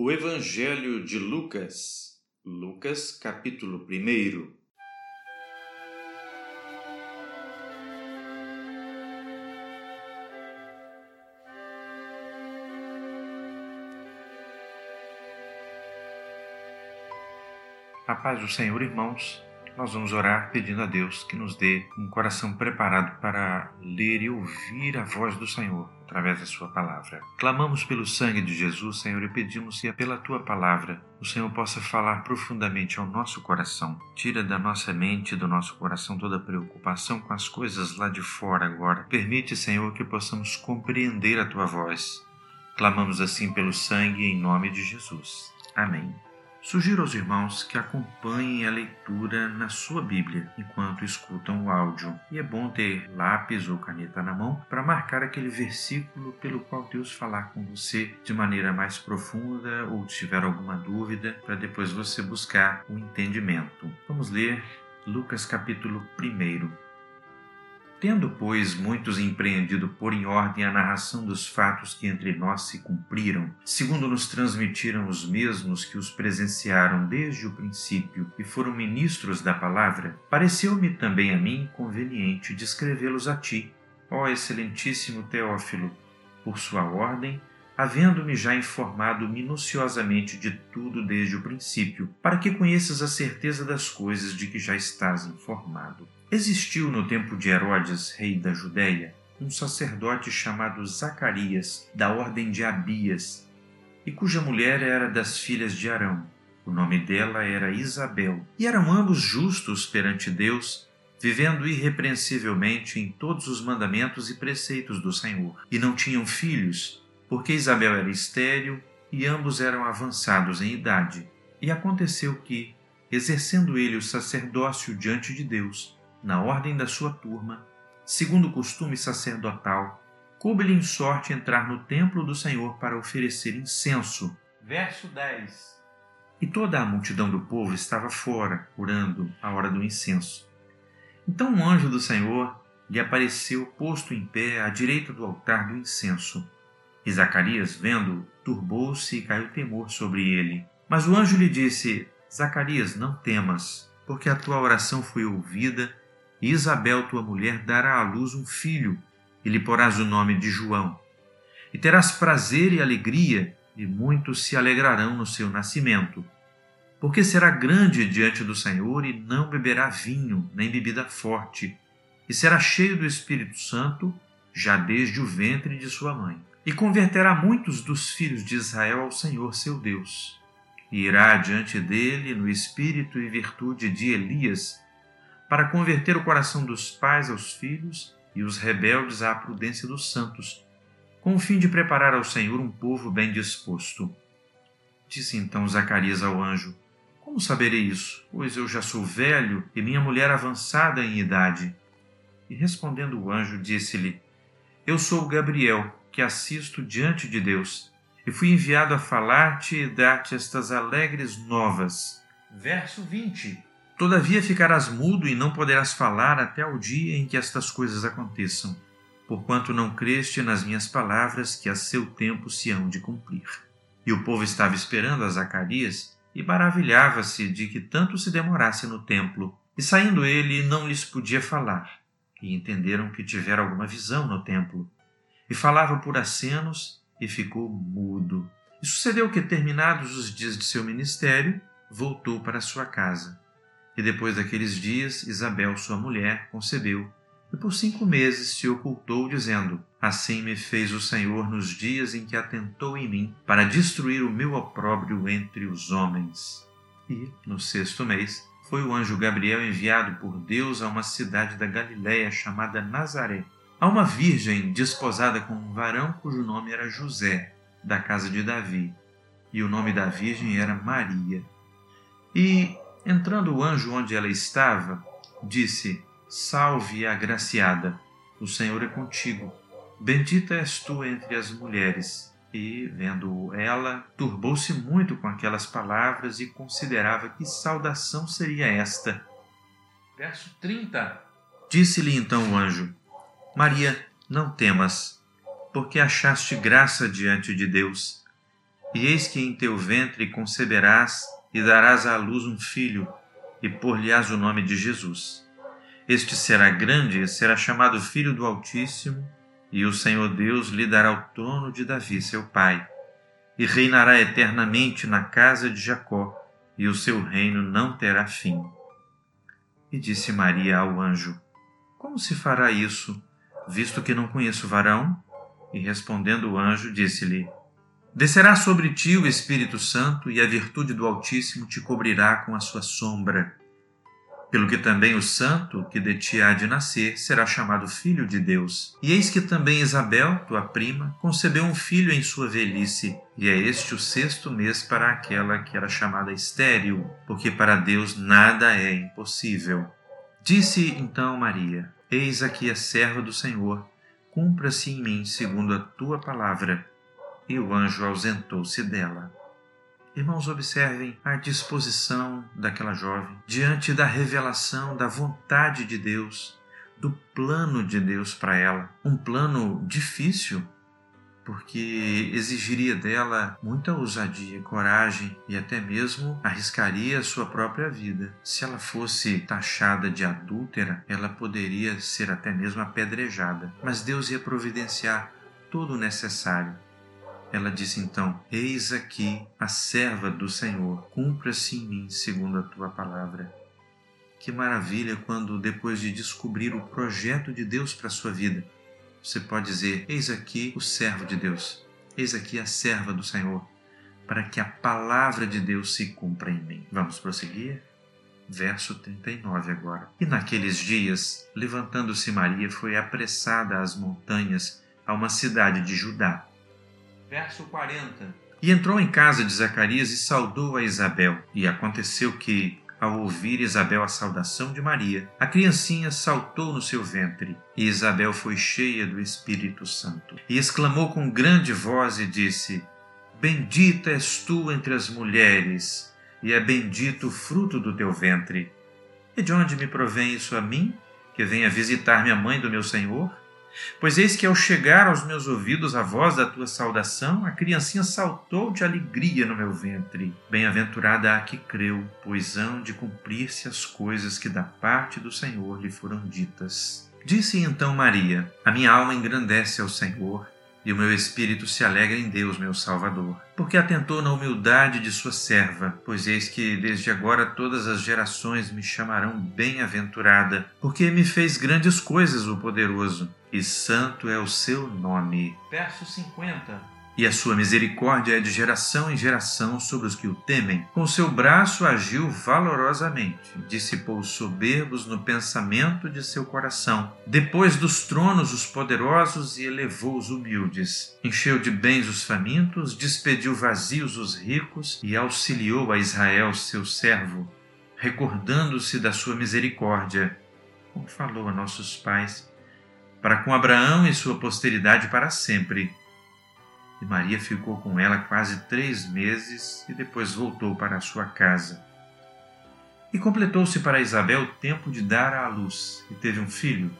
O Evangelho de Lucas, Lucas, capítulo 1. A paz do Senhor, irmãos nós vamos orar pedindo a Deus que nos dê um coração preparado para ler e ouvir a voz do Senhor através da Sua palavra. Clamamos pelo sangue de Jesus, Senhor, e pedimos que, pela Tua palavra, o Senhor possa falar profundamente ao nosso coração. Tira da nossa mente do nosso coração toda preocupação com as coisas lá de fora agora. Permite, Senhor, que possamos compreender a Tua voz. Clamamos assim pelo sangue em nome de Jesus. Amém. Sugiro aos irmãos que acompanhem a leitura na sua Bíblia enquanto escutam o áudio. E é bom ter lápis ou caneta na mão para marcar aquele versículo pelo qual Deus falar com você de maneira mais profunda ou tiver alguma dúvida, para depois você buscar o entendimento. Vamos ler Lucas capítulo 1. Tendo, pois, muitos empreendido por em ordem a narração dos fatos que entre nós se cumpriram, segundo nos transmitiram os mesmos que os presenciaram desde o princípio e foram ministros da palavra, pareceu-me também a mim conveniente descrevê-los a ti, ó excelentíssimo Teófilo, por sua ordem, havendo-me já informado minuciosamente de tudo desde o princípio, para que conheças a certeza das coisas de que já estás informado Existiu no tempo de Herodes, rei da Judéia, um sacerdote chamado Zacarias, da ordem de Abias, e cuja mulher era das filhas de Arão. O nome dela era Isabel. E eram ambos justos perante Deus, vivendo irrepreensivelmente em todos os mandamentos e preceitos do Senhor. E não tinham filhos, porque Isabel era estéril e ambos eram avançados em idade. E aconteceu que, exercendo ele o sacerdócio diante de Deus, na ordem da sua turma, segundo o costume sacerdotal, coube-lhe em sorte entrar no templo do Senhor para oferecer incenso. Verso 10. E toda a multidão do povo estava fora, orando à hora do incenso. Então um anjo do Senhor lhe apareceu posto em pé à direita do altar do incenso. E Zacarias, vendo, turbou-se e caiu temor sobre ele. Mas o anjo lhe disse: Zacarias, não temas, porque a tua oração foi ouvida e Isabel, tua mulher, dará à luz um filho, e lhe porás o nome de João. E terás prazer e alegria, e muitos se alegrarão no seu nascimento. Porque será grande diante do Senhor e não beberá vinho, nem bebida forte, e será cheio do Espírito Santo, já desde o ventre de sua mãe. E converterá muitos dos filhos de Israel ao Senhor seu Deus. E irá diante dele no espírito e virtude de Elias, para converter o coração dos pais aos filhos e os rebeldes à prudência dos santos, com o fim de preparar ao Senhor um povo bem disposto. Disse então Zacarias ao anjo: Como saberei isso? Pois eu já sou velho e minha mulher avançada em idade. E respondendo o anjo, disse-lhe: Eu sou Gabriel, que assisto diante de Deus, e fui enviado a falar-te e dar-te estas alegres novas. Verso 20 Todavia ficarás mudo e não poderás falar até o dia em que estas coisas aconteçam, porquanto não creste nas minhas palavras que a seu tempo se hão de cumprir. E o povo estava esperando a Zacarias e maravilhava-se de que tanto se demorasse no templo. E saindo ele, não lhes podia falar, e entenderam que tivera alguma visão no templo. E falava por acenos e ficou mudo. E sucedeu que, terminados os dias de seu ministério, voltou para sua casa. E depois daqueles dias, Isabel, sua mulher, concebeu, e por cinco meses se ocultou, dizendo: Assim me fez o Senhor nos dias em que atentou em mim, para destruir o meu opróbrio entre os homens. E, no sexto mês, foi o anjo Gabriel enviado por Deus a uma cidade da Galiléia chamada Nazaré, a uma virgem desposada com um varão cujo nome era José, da casa de Davi, e o nome da virgem era Maria. E Entrando o anjo onde ela estava, disse: Salve, agraciada, o Senhor é contigo. Bendita és tu entre as mulheres. E, vendo ela, turbou-se muito com aquelas palavras e considerava que saudação seria esta. Verso 30. Disse-lhe então o anjo: Maria, não temas, porque achaste graça diante de Deus. E eis que em teu ventre conceberás e darás à luz um filho, e por-lhe-ás o nome de Jesus. Este será grande e será chamado Filho do Altíssimo, e o Senhor Deus lhe dará o trono de Davi, seu pai, e reinará eternamente na casa de Jacó, e o seu reino não terá fim. E disse Maria ao anjo: Como se fará isso, visto que não conheço varão? E respondendo o anjo, disse-lhe: Descerá sobre ti o Espírito Santo, e a virtude do Altíssimo te cobrirá com a sua sombra. Pelo que também o santo que de ti há de nascer será chamado Filho de Deus. E eis que também Isabel, tua prima, concebeu um filho em sua velhice, e é este o sexto mês para aquela que era chamada estéril, porque para Deus nada é impossível. Disse então Maria: Eis aqui a serva do Senhor, cumpra-se em mim segundo a tua palavra e o anjo ausentou-se dela. Irmãos, observem a disposição daquela jovem diante da revelação da vontade de Deus, do plano de Deus para ela. Um plano difícil, porque exigiria dela muita ousadia, coragem e até mesmo arriscaria a sua própria vida. Se ela fosse taxada de adúltera, ela poderia ser até mesmo apedrejada. Mas Deus ia providenciar todo o necessário ela disse então: Eis aqui a serva do Senhor, cumpra-se em mim segundo a tua palavra. Que maravilha quando, depois de descobrir o projeto de Deus para a sua vida, você pode dizer: Eis aqui o servo de Deus, eis aqui a serva do Senhor, para que a palavra de Deus se cumpra em mim. Vamos prosseguir? Verso 39 agora. E naqueles dias, levantando-se Maria, foi apressada às montanhas, a uma cidade de Judá verso 40. E entrou em casa de Zacarias e saudou a Isabel. E aconteceu que, ao ouvir Isabel a saudação de Maria, a criancinha saltou no seu ventre, e Isabel foi cheia do Espírito Santo. E exclamou com grande voz e disse: Bendita és tu entre as mulheres, e é bendito o fruto do teu ventre. E de onde me provém isso a mim, que venha visitar minha mãe do meu Senhor? Pois eis que ao chegar aos meus ouvidos a voz da tua saudação, a criancinha saltou de alegria no meu ventre. Bem-aventurada a que creu, pois hão de cumprir-se as coisas que da parte do Senhor lhe foram ditas. Disse então Maria: A minha alma engrandece ao Senhor e o meu espírito se alegra em Deus, meu Salvador, porque atentou na humildade de sua serva, pois eis que desde agora todas as gerações me chamarão bem-aventurada, porque me fez grandes coisas o poderoso, e santo é o seu nome. Verso 50 e a sua misericórdia é de geração em geração sobre os que o temem. Com seu braço agiu valorosamente, dissipou os soberbos no pensamento de seu coração. Depois dos tronos os poderosos e elevou os humildes. Encheu de bens os famintos, despediu vazios os ricos e auxiliou a Israel, seu servo, recordando-se da sua misericórdia, como falou a nossos pais, para com Abraão e sua posteridade para sempre e Maria ficou com ela quase três meses e depois voltou para sua casa. E completou-se para Isabel o tempo de dar à luz, e teve um filho.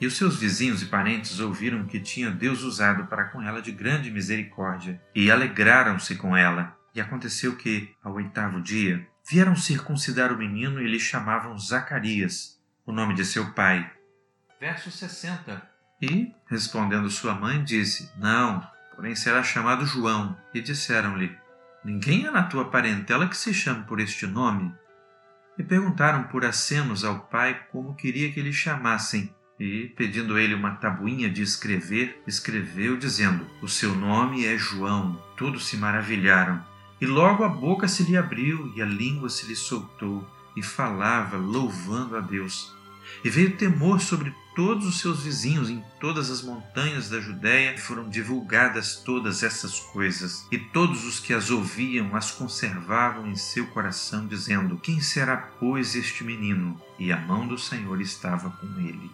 E os seus vizinhos e parentes ouviram que tinha Deus usado para com ela de grande misericórdia, e alegraram-se com ela. E aconteceu que, ao oitavo dia, vieram circuncidar o menino e lhe chamavam Zacarias, o nome de seu pai. Verso 60. E, respondendo sua mãe, disse: Não, porém será chamado João. E disseram-lhe: Ninguém é na tua parentela que se chame por este nome? E perguntaram por acenos ao pai como queria que lhe chamassem. E, pedindo ele uma tabuinha de escrever, escreveu, dizendo: O seu nome é João. Todos se maravilharam. E logo a boca se lhe abriu e a língua se lhe soltou, e falava, louvando a Deus. E veio temor sobre todos os seus vizinhos em todas as montanhas da Judéia foram divulgadas todas essas coisas, e todos os que as ouviam as conservavam em seu coração, dizendo: Quem será, pois, este menino? E a mão do Senhor estava com ele.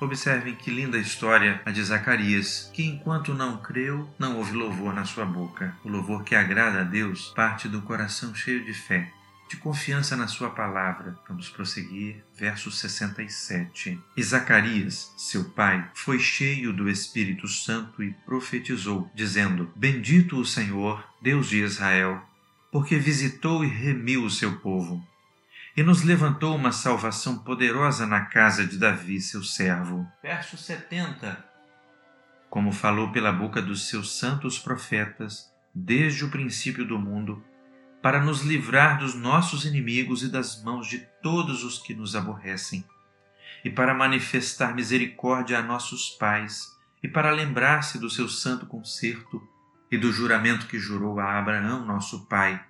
Observem que linda história a de Zacarias, que enquanto não creu, não houve louvor na sua boca. O louvor que agrada a Deus parte do coração cheio de fé de confiança na Sua palavra. Vamos prosseguir, verso 67. E Zacarias, seu pai, foi cheio do Espírito Santo e profetizou, dizendo: Bendito o Senhor, Deus de Israel, porque visitou e remiu o seu povo e nos levantou uma salvação poderosa na casa de Davi, seu servo. Verso 70. Como falou pela boca dos seus santos profetas, desde o princípio do mundo, para nos livrar dos nossos inimigos e das mãos de todos os que nos aborrecem, e para manifestar misericórdia a nossos pais, e para lembrar-se do seu santo concerto e do juramento que jurou a Abraão, nosso pai,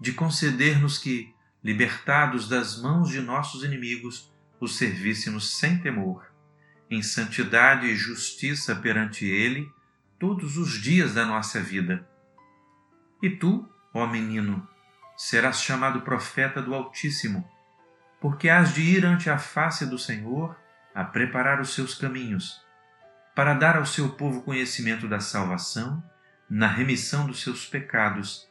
de conceder-nos que, libertados das mãos de nossos inimigos, os servíssemos sem temor, em santidade e justiça perante Ele todos os dias da nossa vida. E tu, ó menino, serás chamado profeta do Altíssimo, porque hás de ir ante a face do Senhor a preparar os seus caminhos, para dar ao seu povo conhecimento da salvação, na remissão dos seus pecados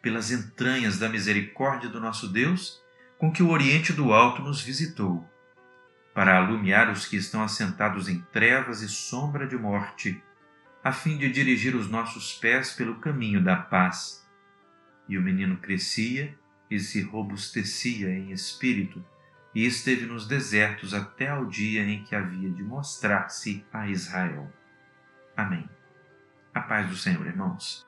pelas entranhas da misericórdia do nosso Deus, com que o Oriente do Alto nos visitou, para alumiar os que estão assentados em trevas e sombra de morte, a fim de dirigir os nossos pés pelo caminho da paz. E o menino crescia e se robustecia em espírito, e esteve nos desertos até ao dia em que havia de mostrar-se a Israel. Amém. A paz do Senhor, irmãos.